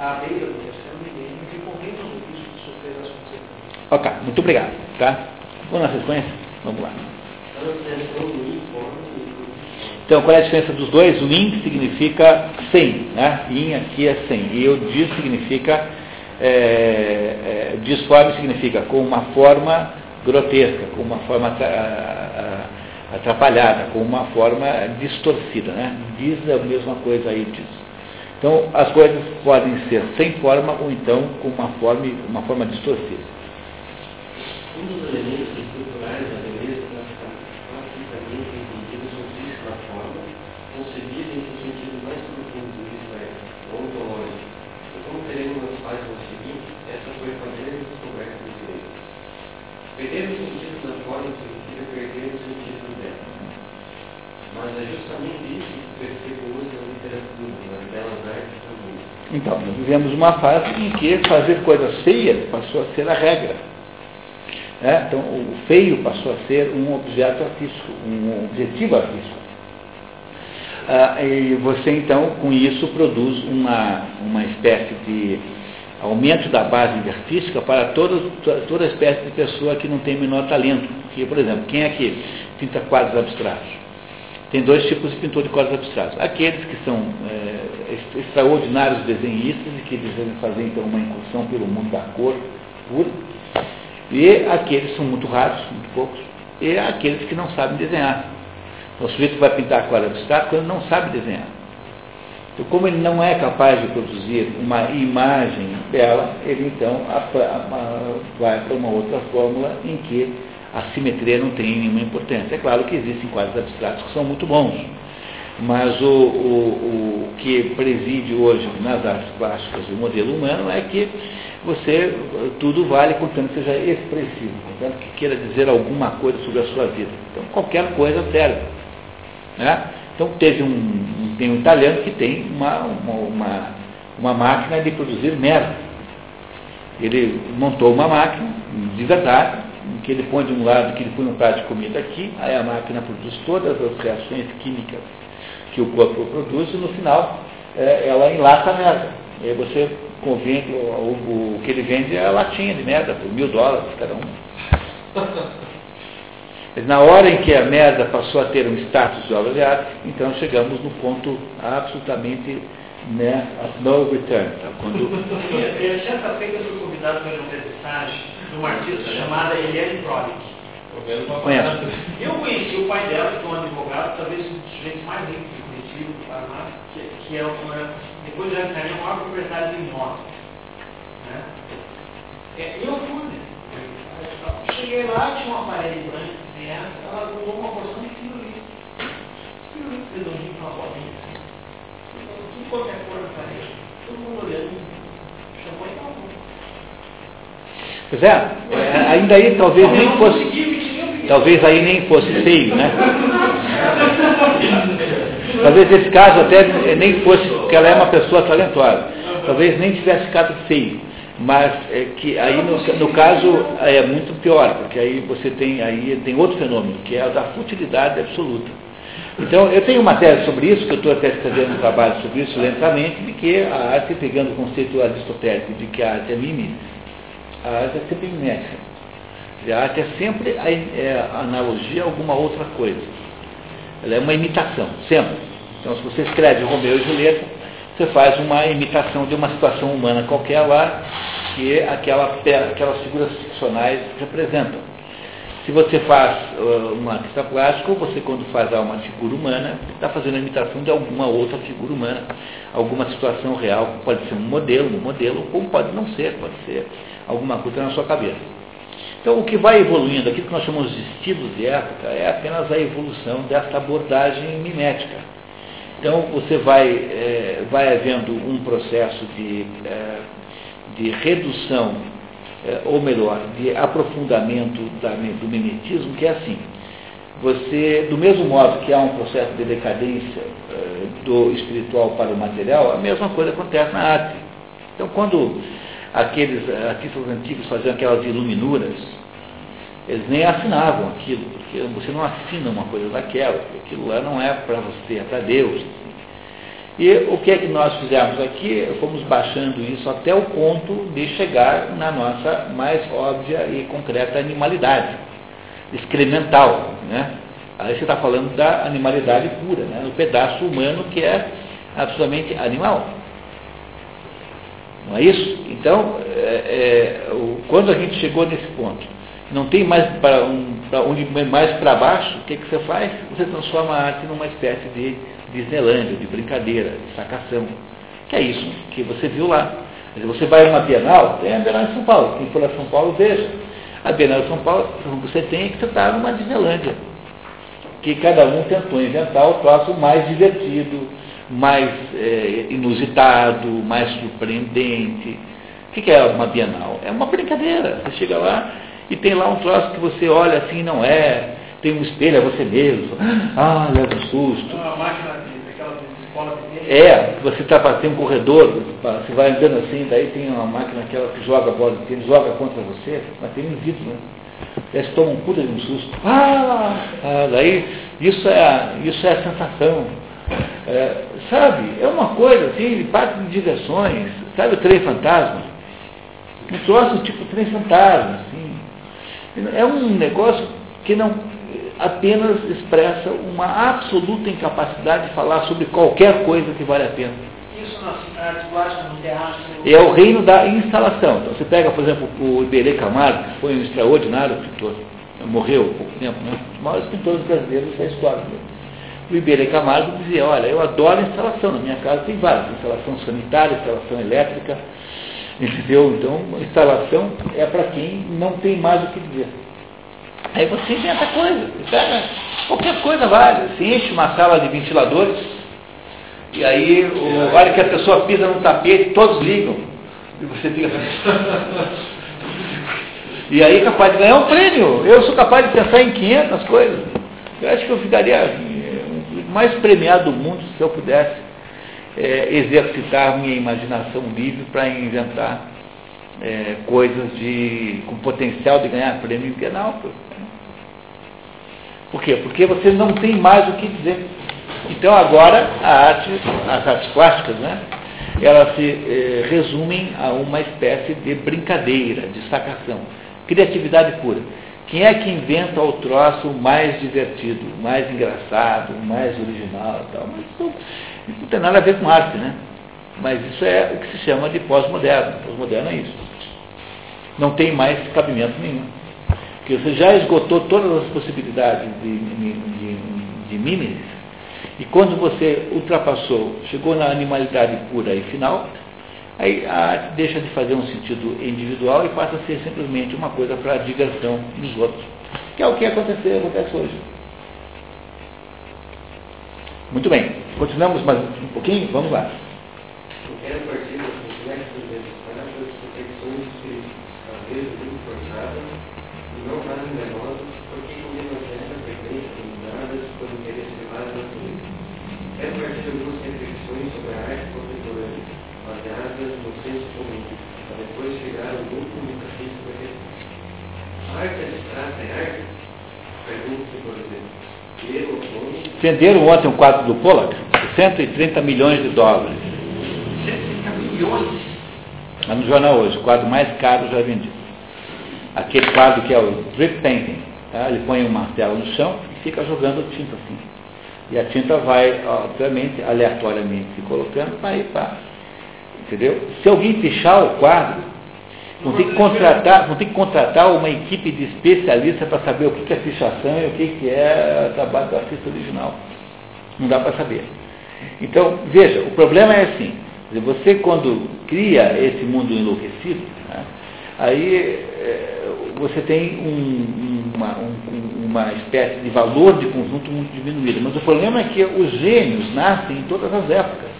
à beira do terceiro milênio, que corremos o risco de sofrer as consequências. Ok, muito obrigado. Tá? Vamos na sequência? Vamos lá. Então, qual é a diferença dos dois? O in significa sem, né? In aqui é sem. E o dis significa, é, é, disforme significa com uma forma grotesca, com uma forma atrapalhada, com uma forma distorcida, né? Diz é a mesma coisa aí, diz. Então, as coisas podem ser sem forma ou então com uma forma, uma forma distorcida. Um dos elementos estruturais da beleza está classicamente entendido sob a forma, concebida em seu sentido mais profundo, isto é, ontológico. E como teremos nas páginas seguintes, essa foi a maneira de descoberta dos gregos. Perder o sentido da forma significa perder o sentido dela. Mas é justamente isso que percebo hoje na literatura, nas belas artes também. Então, nós vivemos uma fase em que fazer coisas feias passou a ser a regra. É, então, o feio passou a ser um objeto artístico, um objetivo artístico. Ah, e você, então, com isso, produz uma, uma espécie de aumento da base artística para toda, toda espécie de pessoa que não tem menor talento. Porque, por exemplo, quem é que pinta quadros abstratos. Tem dois tipos de pintor de quadros abstratos. Aqueles que são é, extraordinários desenhistas e que desejam fazer então uma incursão pelo mundo da cor pura. E aqueles que são muito raros, muito poucos. E aqueles que não sabem desenhar. Então, o sujeito vai pintar quadro abstrato quando não sabe desenhar. Então, como ele não é capaz de produzir uma imagem bela, ele então vai para uma outra fórmula em que a simetria não tem nenhuma importância. É claro que existem quadros abstratos que são muito bons, mas o, o, o que preside hoje nas artes plásticas o modelo humano é que você, tudo vale contanto que seja expressivo, contanto que queira dizer alguma coisa sobre a sua vida. Então qualquer coisa serve. Né? Então teve um, tem um italiano que tem uma, uma, uma, uma máquina de produzir merda. Ele montou uma máquina de verdade, que ele põe de um lado, que ele põe um prato de comida aqui, aí a máquina produz todas as reações químicas que o corpo produz e no final é, ela enlata a merda. E aí você convende, o, o, o, que ele vende é a latinha de merda, por mil dólares cada um. Na hora em que a merda passou a ter um status de obra de arte, então chegamos no ponto absolutamente né, of no return. Tá? Quando... Certa feita eu fui convidado para uma mensagem de uma artista chamada Eliane Prodick. Conhece? Eu conheci o pai dela, que é um advogado, talvez um dos sujeitos mais ricos Curitiba, do Paraná, que, que é uma, depois de Arcaninha, o maior proprietário de imóvel. Né? É, eu fui. Cheguei lá, tinha uma parede branca, assim, ela colocou uma porção de pirulito. Pirulito redondinho com uma bolinha. Assim. Tudo qualquer cor na parede. Todo mundo olhando. Chamou e acabou. Pois é, é, ainda aí talvez nem fosse. Talvez aí nem fosse feio, né? Talvez esse caso até nem fosse, porque ela é uma pessoa talentosa. Talvez nem tivesse ficado feio. Mas é que aí no, no, caso é muito pior, porque aí você tem, aí tem outro fenômeno, que é o da futilidade absoluta. Então, eu tenho uma tese sobre isso, que eu estou até escrevendo um trabalho sobre isso lentamente, de que a arte, pegando o conceito aristotélico de que a arte é mimesis, a arte é sempre mimética. A arte é sempre a, é, a analogia a alguma outra coisa. Ela é uma imitação, sempre. Então, se você escreve Romeu e Julieta, você faz uma imitação de uma situação humana qualquer lá, que aquela, aquelas figuras ficcionais representam. Se você faz uh, uma artista plástico, você quando faz uma figura humana, está fazendo a imitação de alguma outra figura humana, alguma situação real, pode ser um modelo, um modelo, ou pode não ser, pode ser alguma coisa na sua cabeça. Então, o que vai evoluindo, aquilo que nós chamamos de estilos de época, é apenas a evolução dessa abordagem mimética. Então, você vai, é, vai havendo um processo de, é, de redução, é, ou melhor, de aprofundamento da, do mimetismo, que é assim. Você, do mesmo modo que há um processo de decadência é, do espiritual para o material, a mesma coisa acontece na arte. Então, quando aqueles artistas antigos faziam aquelas iluminuras, eles nem assinavam aquilo, porque você não assina uma coisa daquela, aquilo lá não é para você, é para Deus. E o que é que nós fizemos aqui? Fomos baixando isso até o ponto de chegar na nossa mais óbvia e concreta animalidade, excremental. Né? Aí você está falando da animalidade pura, né? no pedaço humano que é absolutamente animal. Não é isso? Então, é, é, o, quando a gente chegou nesse ponto, não tem mais para um, onde mais para baixo, o que, que você faz? Você transforma a arte numa espécie de Disneylandia, de brincadeira, de sacação. Que é isso que você viu lá. Você vai a uma Bienal, tem a Bienal em São Paulo. Quem for a São Paulo, veja. A Bienal de São Paulo, você tem que você está numa Disneylandia. Que cada um tentou inventar o troço mais divertido, mais é, inusitado, mais surpreendente. O que é uma Bienal? É uma brincadeira. Você chega lá e tem lá um troço que você olha assim, não é, tem um espelho, é você mesmo. Ah, leva um susto. Uma máquina de É, você tá, tem um corredor, você vai andando assim, daí tem uma máquina aquela que joga a bola, que joga contra você, mas tem um vidro, né? Eles tomam um puta de um susto. Ah, ah, daí isso é, isso é a sensação. É, sabe, é uma coisa assim, de parte de diversões, sabe o trem fantasma? Um troço tipo trem fantasma, assim. É um negócio que não. apenas expressa uma absoluta incapacidade de falar sobre qualquer coisa que vale a pena. Isso artes plásticas, no teatro. É o reino da instalação. Então, você pega, por exemplo, o Iberê Camargo, que foi um extraordinário pintor, morreu há pouco tempo, né? um dos maiores pintores brasileiros da história. O Iberê Camargo dizia, olha, eu adoro instalação, na minha casa tem várias, instalação sanitária, instalação elétrica, entendeu? Então, instalação é para quem não tem mais o que dizer. Aí você inventa coisa, pega, qualquer coisa vale, você enche uma sala de ventiladores, e aí, o, a hora que a pessoa pisa no tapete, todos ligam. E você fica assim. E aí capaz de ganhar um prêmio. Eu sou capaz de pensar em 500 coisas. Eu acho que eu ficaria eh, mais premiado do mundo se eu pudesse é, exercitar minha imaginação livre para inventar é, coisas de, com potencial de ganhar prêmio bienal. Por quê? Porque você não tem mais o que dizer. Então agora a arte, as artes plásticas, né, elas se eh, resumem a uma espécie de brincadeira, de sacação. Criatividade pura. Quem é que inventa o troço mais divertido, mais engraçado, mais original e tal? Mas isso, isso não tem nada a ver com arte, né? Mas isso é o que se chama de pós-moderno. Pós-moderno é isso. Não tem mais cabimento nenhum. Porque você já esgotou todas as possibilidades de, de, de, de mimes e quando você ultrapassou, chegou na animalidade pura e final, aí a arte deixa de fazer um sentido individual e passa a ser simplesmente uma coisa para diversão dos outros. Que é o que acontece, acontece hoje. Muito bem, continuamos mais um pouquinho? Vamos lá. E não porque com demasiada frequência limitadas por interesse elevado na política. Quero partir algumas reflexões sobre a arte contemporânea, baseadas no senso comum, para depois chegar ao grupo metafísico da questão. A arte abstrata é arte? Pergunta-se, por exemplo. Eu, Antônio, Venderam ontem um quadro do Pollock, 130 milhões de dólares. 130 milhões. Está no jornal hoje, o quadro mais caro já vendido. Aquele quadro que é o drip painting. Tá? Ele põe um martelo no chão e fica jogando tinta assim. E a tinta vai, obviamente, aleatoriamente se colocando para ir para. Entendeu? Se alguém pichar o quadro, vão ter que contratar, vão ter que contratar uma equipe de especialistas para saber o que é pichação e o que é trabalho do artista original. Não dá para saber. Então, veja, o problema é assim, você quando cria esse mundo enlouquecido, né, aí é, você tem um, uma, um, uma espécie de valor de conjunto muito diminuído. Mas o problema é que os gênios nascem em todas as épocas.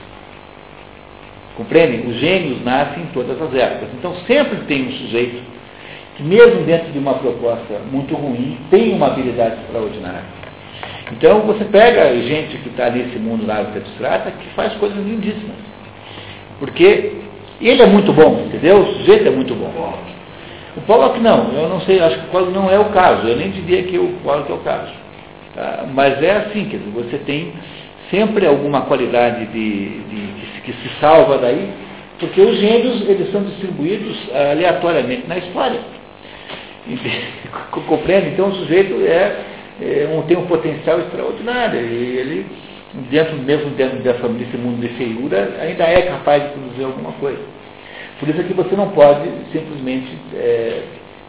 Compreendem? Os gênios nascem em todas as épocas. Então sempre tem um sujeito que, mesmo dentro de uma proposta muito ruim, tem uma habilidade extraordinária. Então você pega gente que está nesse mundo da arte abstrata que faz coisas lindíssimas. Porque ele é muito bom, entendeu? O sujeito é muito bom. O Pollock não, eu não sei, acho que não é o caso, eu nem diria que o Pollock é o caso. Tá? Mas é assim, quer dizer, você tem sempre alguma qualidade de, de que, se salva daí, porque os gênios eles são distribuídos aleatoriamente na história. Compreende? Então o sujeito é, é um, tem um potencial extraordinário e ele, dentro, mesmo dentro dessa, desse mundo de feiura, ainda é capaz de produzir alguma coisa. Por isso é que você não pode simplesmente é,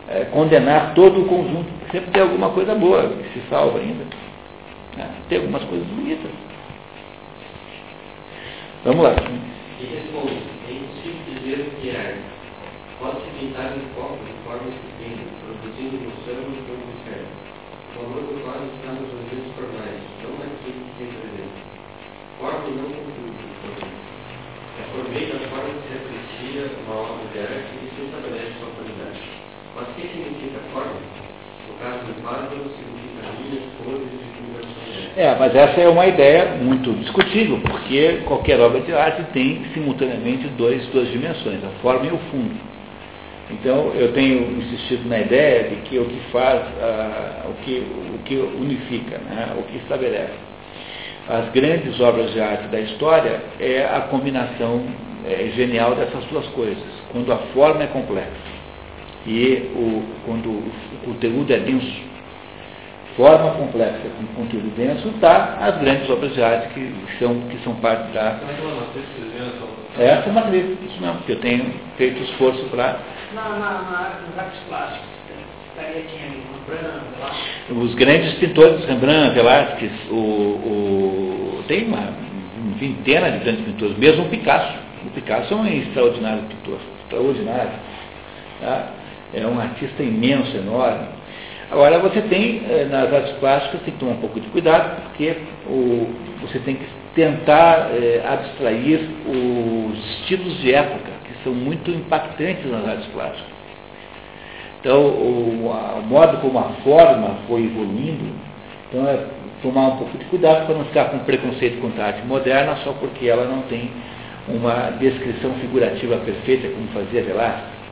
é, condenar todo o conjunto. Sempre tem alguma coisa boa que se salva ainda. Né? Tem algumas coisas bonitas. Vamos lá. E responde, é impossível dizer o que é. Pode-se pintar um copo de forma estupenda, produzindo emoção e como certo. O valor do quadro está nos objetos formais, não naquilo que tem presente. Forma não conteúdo, portanto. É por meio da forma que se aprecia uma obra de arte e se estabelece sua qualidade. Mas o que significa forma? No caso do quadro, significa É, mas essa é uma ideia muito discutível, porque qualquer obra de arte tem simultaneamente dois, duas dimensões, a forma e o fundo. Então, eu tenho insistido na ideia de que o que faz, uh, o, que, o que unifica, né, o que estabelece as grandes obras de arte da história é a combinação é, genial dessas duas coisas, quando a forma é complexa e o, quando o conteúdo é denso. Forma complexa com conteúdo denso, está as grandes obras de arte que são, que são parte da. É viram? Essa é uma matriz, isso mesmo, que eu tenho feito esforço para. Na, na, na, nos artes plásticos, estaria quem ali? Rembrandt, Velázquez? Os grandes pintores, Rembrandt, Velázquez, o, o, tem uma vintena de grandes pintores, mesmo o Picasso. O Picasso é um extraordinário pintor, extraordinário. Tá? É um artista imenso, enorme. Agora, você tem, eh, nas artes plásticas, tem que tomar um pouco de cuidado, porque o, você tem que tentar é, abstrair os estilos de época, que são muito impactantes nas artes plásticas. Então, o, a, o modo como a forma foi evoluindo, então é tomar um pouco de cuidado para não ficar com preconceito contra a arte moderna só porque ela não tem uma descrição figurativa perfeita como fazia Velázquez.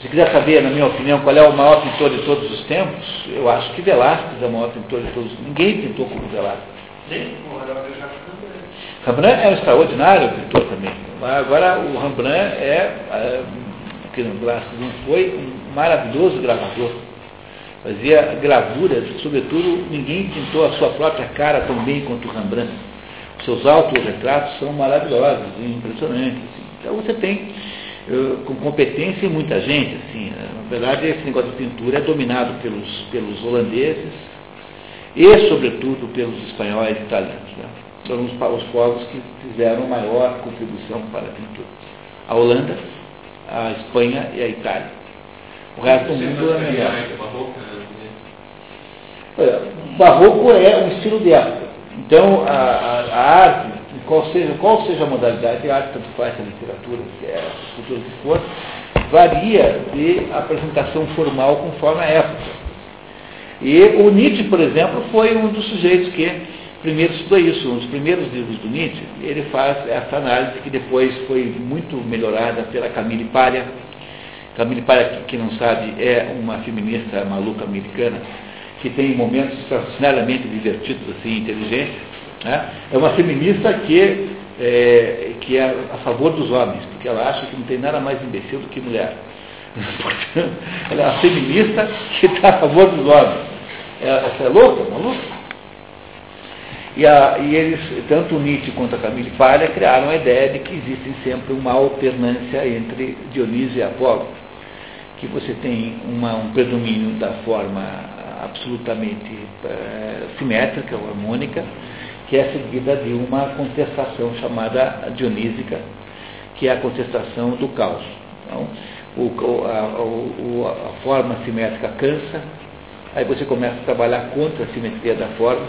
Se quiser saber, na minha opinião, qual é o maior pintor de todos os tempos, eu acho que Velázquez é o maior pintor de todos os tempos. Ninguém pintou como Velázquez. Sim, o Rembrandt é um extraordinário pintor também. Mas agora o Rembrandt é, é que Velázquez não foi, um maravilhoso gravador. Fazia gravuras, sobretudo ninguém pintou a sua própria cara tão bem quanto o Rembrandt. Seus autorretratos são maravilhosos, impressionantes. Assim. Então você tem eu, com competência em muita gente. Assim, né? na verdade, esse negócio de pintura é dominado pelos, pelos holandeses e, sobretudo, pelos espanhóis e italianos. Né? São os, os povos que fizeram maior contribuição para a pintura. A Holanda, a Espanha e a Itália. O resto do mundo é melhor. É, o barroco é um estilo de época. Então, a, a, a arte, qual seja, qual seja a modalidade, a arte tanto faz a literatura, que é a cultura que for, varia de apresentação formal conforme a época. E o Nietzsche, por exemplo, foi um dos sujeitos que primeiro estudou isso. Um dos primeiros livros do Nietzsche, ele faz essa análise que depois foi muito melhorada pela Camille Paglia. Camille Paglia, que não sabe, é uma feminista maluca americana que tem momentos extraordinariamente divertidos, assim, inteligentes. Né? É uma feminista que é, que é a favor dos homens, porque ela acha que não tem nada mais imbecil do que mulher. Ela é uma feminista que está a favor dos homens. Essa é louca, maluca? E, a, e, eles, tanto Nietzsche quanto a Camille Paglia, criaram a ideia de que existe sempre uma alternância entre Dionísio e Apolo. Que você tem uma, um predomínio da forma absolutamente é, simétrica ou harmônica, que é seguida de uma contestação chamada dionísica, que é a contestação do caos. Então, o, a, a forma simétrica cansa, aí você começa a trabalhar contra a simetria da forma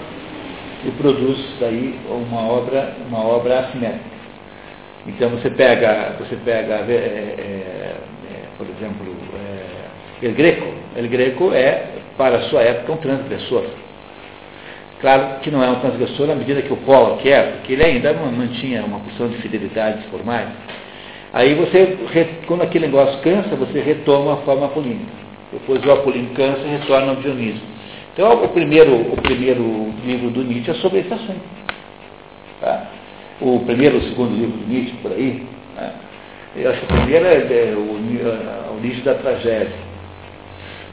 e produz daí uma obra, uma obra assimétrica. Então você pega, você pega é, é, é, por exemplo, é, El Greco. El Greco é, para a sua época, um transgressor. Claro que não é um transgressor na medida que o Paulo quer, porque ele ainda mantinha uma porção de fidelidades formais. Aí você, quando aquele negócio cansa, você retoma a forma apolínea. Depois o apolíneo cansa e retorna ao Dionísio. Então o primeiro, o primeiro livro do Nietzsche é sobre esse assunto. Tá? O primeiro ou segundo livro do Nietzsche, por aí, né? eu acho que o primeiro é, é o, o Nietzsche da tragédia.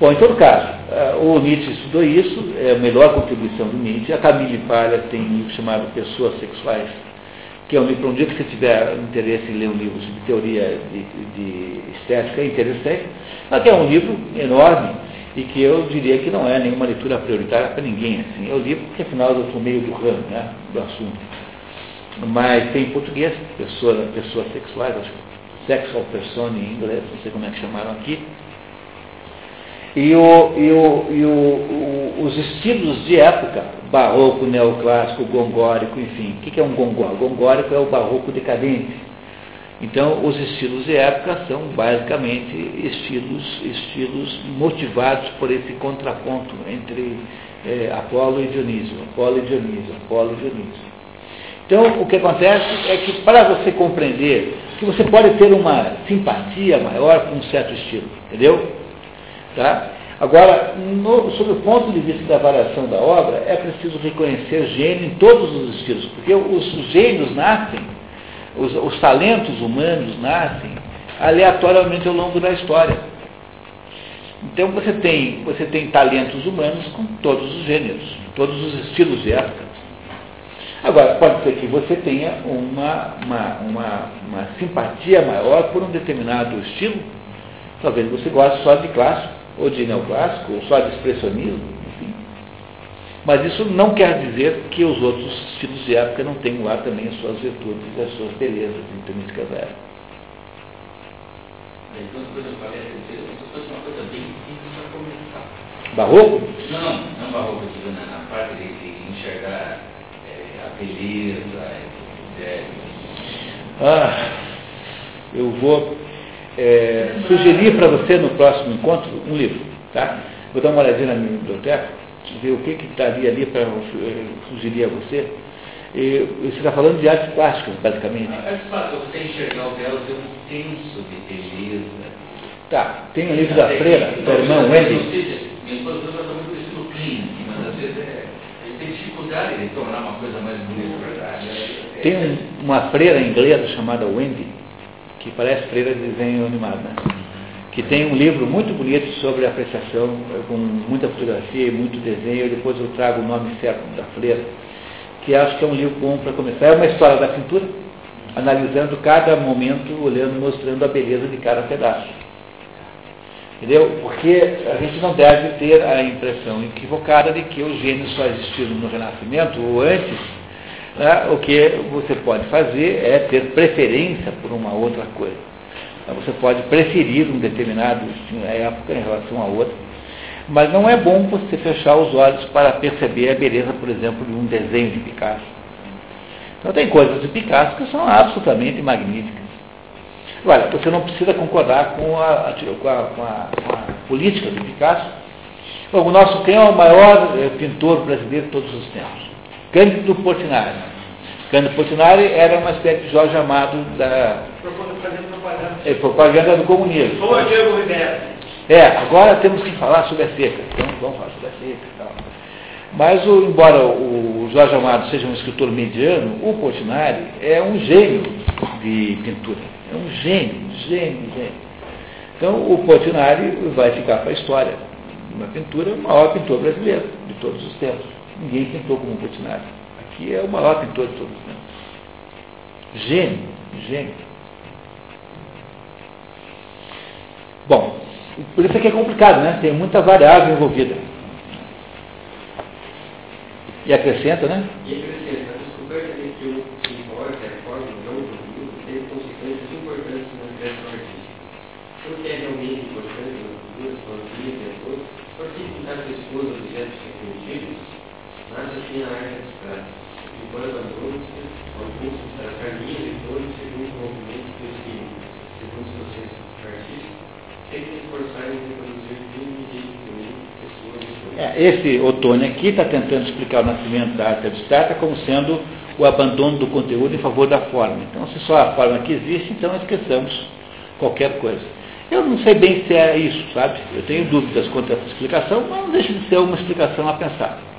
Bom, em todo caso, eh, o Nietzsche estudou isso, é a melhor contribuição do Nietzsche. A Camille Palha tem um livro chamado Pessoas Sexuais, que é um livro, um dia que você tiver interesse em ler um livro sobre teoria de, de estética, é interessante, mas que é um livro enorme e que eu diria que não é nenhuma leitura prioritária para ninguém. Assim. Eu li porque, afinal, eu estou meio do ramo né, do assunto. Mas tem em português, pessoa, pessoas sexuais, sexual person em inglês, não sei como é que chamaram aqui. E, o, e, o, e o, os estilos de época, barroco, neoclássico, gongórico, enfim. O que é um gongórico? Gongórico é o barroco decadente. Então, os estilos de época são basicamente estilos, estilos motivados por esse contraponto entre é, Apolo e Dionísio, Apolo e Dionísio, Apolo e Dionísio. Então, o que acontece é que para você compreender que você pode ter uma simpatia maior com um certo estilo, entendeu? Tá? Agora, no, sob o ponto de vista da variação da obra, é preciso reconhecer gênio em todos os estilos, porque os, os gênios nascem, os, os talentos humanos nascem aleatoriamente ao longo da história. Então você tem, você tem talentos humanos com todos os gêneros, todos os estilos de época. Agora, pode ser que você tenha uma, uma, uma, uma simpatia maior por um determinado estilo. Talvez você goste só de clássico, ou de neoclássico, ou só de expressionismo, enfim. Mas isso não quer dizer que os outros estilos de época não tenham lá também as suas virtudes e as suas belezas intrínsecas da época. Então, se fosse uma coisa bem simples para começar. Barroco? Não, não, não barroco, digo, na, parte de, de enxergar é, a beleza, é, Ah, eu vou é, sugerir para você no próximo encontro um livro, tá? Vou dar uma olhadinha na minha biblioteca, ver o que que estaria ali para eh, sugerir a você. E, você está falando de artes plásticas, basicamente. É fácil você enxergar o ter um senso de beleza. Tá, tem um livro da freira, da irmã Wendy. Minha esposa gosta muito do clean, assim, mas às vezes é, tem dificuldade de tornar uma coisa mais bonita, verdade. É, Tem um- uma freira inglesa chamada Wendy, que parece freira de desenho animado, né? Que tem um livro muito bonito sobre apreciação, eh, com muita fotografia e muito desenho. Depois eu trago o nome certo da freira, que acho que é um livro bom para começar. É uma história da pintura, analisando cada momento, olhando, mostrando a beleza de cada pedaço. Entendeu? Porque a gente não deve ter a impressão equivocada de que os gênios só existiram no Renascimento ou antes. Né? O que você pode fazer é ter preferência por uma outra coisa. Então, Você pode preferir um determinado estilo, época em relação a outra. Mas não é bom você fechar os olhos para perceber a beleza, por exemplo, de um desenho de Picasso. Então tem coisas de Picasso que são absolutamente magníficas. Agora, você não precisa concordar com a, com a- com a- com a política de Picasso. O nosso quem é o maior eh, pintor brasileiro de todos os tempos? Cândido Portinari. Cândido Portinari era uma espécie de Jorge Amado da propaganda. eh, propaganda do comunismo. Sou o Diego. É, agora temos que falar sobre a seca. Então vamos falar sobre a seca e tal. Mas, o- embora o Jorge Amado seja um escritor mediano, o Portinari é um gênio de pintura. É um gênio, gênio, gênio. Então, o Portinari vai ficar para a história. Uma pintura, o maior pintor brasileiro de todos os tempos. Ninguém pintou como Portinari. Aqui é o maior pintor de todos os tempos. Gênio, gênio. Bom, por isso é que é complicado, né? Tem muita variável envolvida. E acrescenta, né? E acrescenta, a descoberta de que o que importa é a forma não o conteúdo teve consequências importantes na criação artística. O que é realmente importante na cultura, fantasia e atores, participar da esposa objetos reconhecidos, nasce assim a arte abstrata, enquanto a música, alguns segundo o movimento do espírito, segundo os processos artísticos, tem que se esforçar em reproduzir. É, esse Otônio aqui está tentando explicar o nascimento da arte abstrata como sendo o abandono do conteúdo em favor da forma. Então, se só a forma que existe, então esqueçamos qualquer coisa. Eu não sei bem se é isso, sabe? Eu tenho dúvidas quanto a essa explicação, mas não deixa de ser uma explicação a pensar.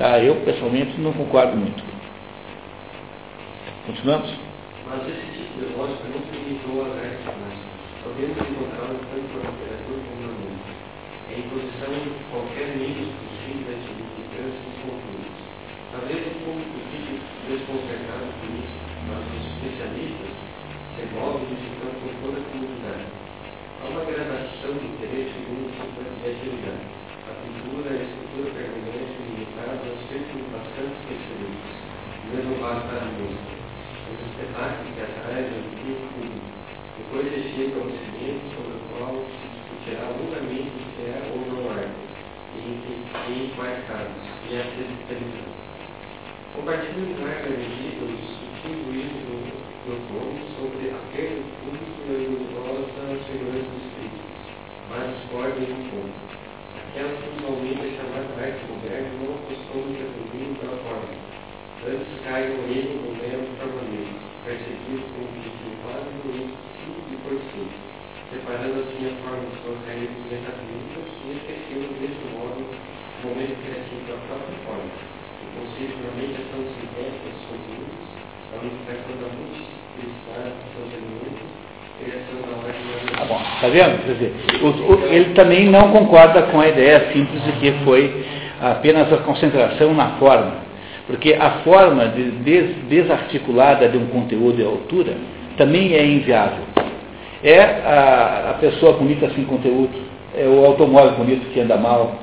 Tá? Eu, pessoalmente, não concordo muito. Continuamos? Mas esse tipo de lógica não se limitou artes plásticas. Podemos encontrá-lo tanto na literatura como música. É a imposição de qualquer meio possível da significância dos conteúdos. Talvez o público fique desconcertado com isso, mas os especialistas se movem visitando com toda a comunidade. Há uma gradação de interesse segundo a sua criatividade. A pintura e a escultura permanecem limitadas a círculos bastante específicos. O mesmo vale para a música os espetáculos teatrais do antigo público. Depois se chega ao cimento sobre o qual se discutirá longamente se é ou não e em, que, e em quais casos, e a televisão. Compartilho em larga medida o discutivo isso do, Gomes sobre a perda do público e a ilusosa segurança dos críticos, mas discordem um ponto. Que usualmente é chamada arte moderna não costuma ter domínio pela forma, antes cai no erro do mero formalismo, perseguido com o objetivo quase do simples e por si, separando assim a forma de suas raízes metafísicas e esquecendo desse modo o momento criativo da própria forma, que consiste na mediação sintética dos conteúdos, a unificação da multiplicidade dos seus elementos Tá bom, tá vendo? Quer dizer, o- o- ele também não concorda com a ideia simples de que foi apenas a concentração na forma. Porque a forma de des- desarticulada de um conteúdo e altura também é inviável. É a, a pessoa bonita sem conteúdo, é o automóvel bonito que anda mal,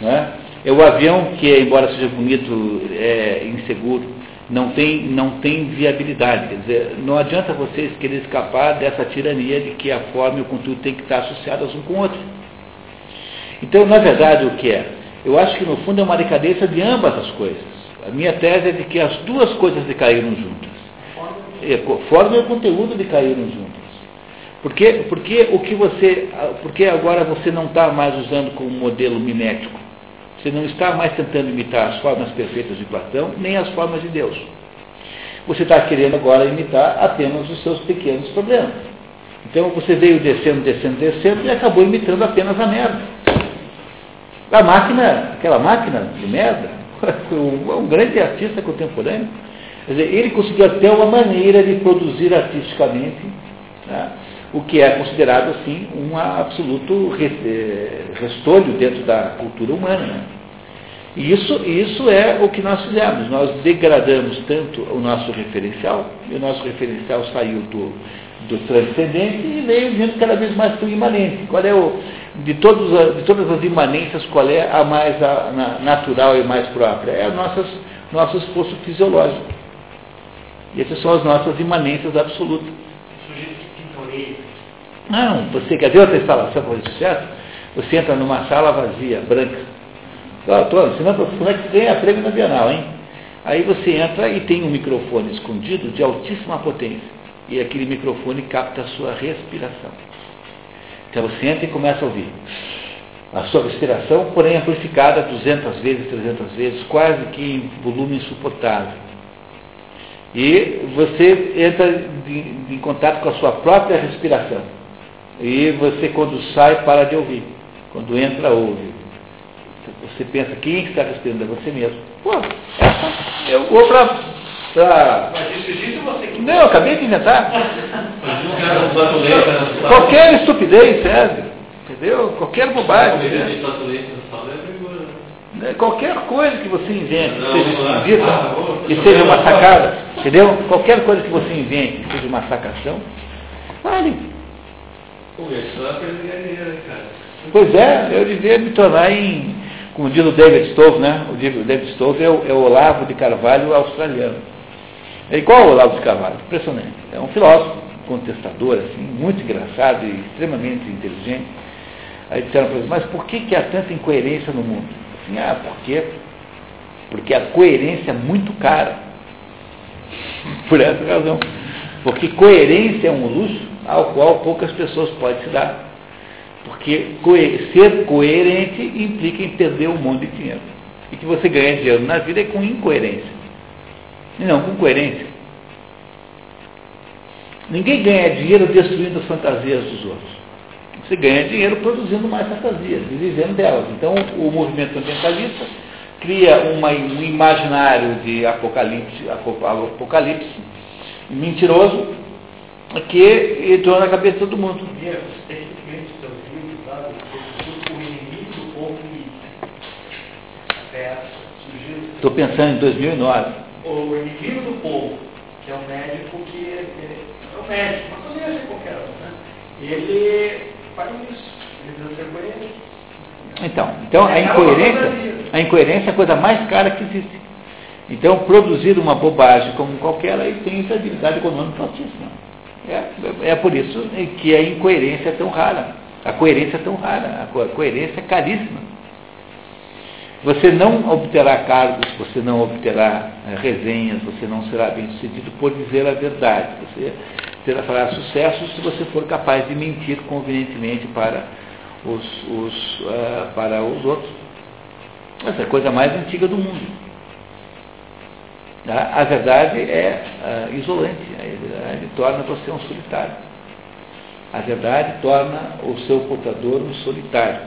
né? é o avião que, embora seja bonito, é inseguro, não tem, não tem viabilidade. Quer dizer, não adianta vocês querer escapar dessa tirania de que a forma e o conteúdo têm que estar associados um com o outro. Então, na verdade, o que é? Eu acho que no fundo é uma decadência de ambas as coisas. A minha tese é de que as duas coisas decaíram juntas. É, Forma e conteúdo decaíram juntas. Porque, porque o que você. Porque agora você não está mais usando como modelo mimético. Você não está mais tentando imitar as formas perfeitas de Platão, nem as formas de Deus. Você está querendo agora imitar apenas os seus pequenos problemas. Então você veio descendo, descendo, descendo e acabou imitando apenas a merda. A máquina, aquela máquina de merda, um, um grande artista contemporâneo. Quer dizer, ele conseguiu até uma maneira de produzir artisticamente né, o que é considerado assim um absoluto eh, restolho dentro da cultura humana. né? E isso, isso é o que nós fizemos. Nós degradamos tanto o nosso referencial, e o nosso referencial saiu do, do transcendente e veio vindo cada vez mais para o imanente. Qual é o, de, todos, de todas as imanências, qual é a mais a- na- natural e mais própria? É o nosso esforço fisiológico. E essas são as nossas imanências absolutas. Não, você quer ver outra instalação com sucesso? Você entra numa sala vazia, branca. Estou ensinando para você que ganha prêmio na Bienal, hein? Aí você entra e tem um microfone escondido de altíssima potência. E aquele microfone capta a sua respiração. Então você entra e começa a ouvir. A sua respiração, porém amplificada 200 vezes, 300 vezes, quase que em volume insuportável. E você entra de- em contato com a sua própria respiração. E você, quando sai, para de ouvir. Quando entra, ouve. Você pensa, quem é está respirando? É você mesmo. Pô, essa, eu vou para... Pra... Mas isso você que Não, eu acabei de inventar. Qualquer estupidez serve. Entendeu? Qualquer bobagem. Qualquer coisa que você invente, que seja esquisita, vou- que seja uma sacada, entendeu? Qualquer coisa que você invente, que seja uma sacação, vale. Hein, cara. Pois é, eu devia me tornar em, como diz o David Stove, né? O David Stove é o, é o Olavo de Carvalho australiano. É igual ao Olavo de Carvalho, impressionante. É um filósofo, contestador, assim, muito engraçado e extremamente inteligente. Aí disseram para ele, mas por que, que há tanta incoerência no mundo? Assim, ah, por quê? Porque a coerência é muito cara. Por essa razão. Porque coerência é um luxo ao qual poucas pessoas podem se dar. Porque ser coerente implica em perder um monte de dinheiro. E que você ganha dinheiro na vida é com incoerência. E não com coerência. Ninguém ganha dinheiro destruindo as fantasias dos outros. Você ganha dinheiro produzindo mais fantasias e vivendo delas. Então, o movimento ambientalista cria uma- um imaginário de apocalipse, apo- apocalipse mentiroso que entrou na cabeça de todo mundo. Diego, você tem que ver seu livro, sabe? O inimigo do povo que até surgiu. Estou pensando em 2009. O inimigo do povo, que é um médico que é, é um médico, mas poderia ser qualquer um, né? Ele faz isso, ele precisa ser coerente. Então, então a incoerência, a incoerência é a coisa mais cara que existe. Então, produzir uma bobagem como qualquer aí tem viabilidade econômica altíssima. É, é por isso que a incoerência é tão rara. A coerência é tão rara. A coerência é caríssima. Você não obterá cargos, você não obterá eh, resenhas, você não será bem sucedido por dizer a verdade. Você terá fará sucesso se você for capaz de mentir convenientemente para os, os, ah, para os outros. Essa é a coisa mais antiga do mundo. Tá? A verdade é ah, isolante, a verdade torna você um solitário. A verdade torna o seu portador um solitário.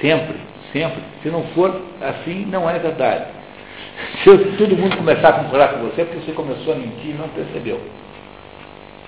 Sempre, sempre. Se não for assim, não é verdade. Se todo mundo começar a concordar com você, é porque você começou a mentir e não percebeu.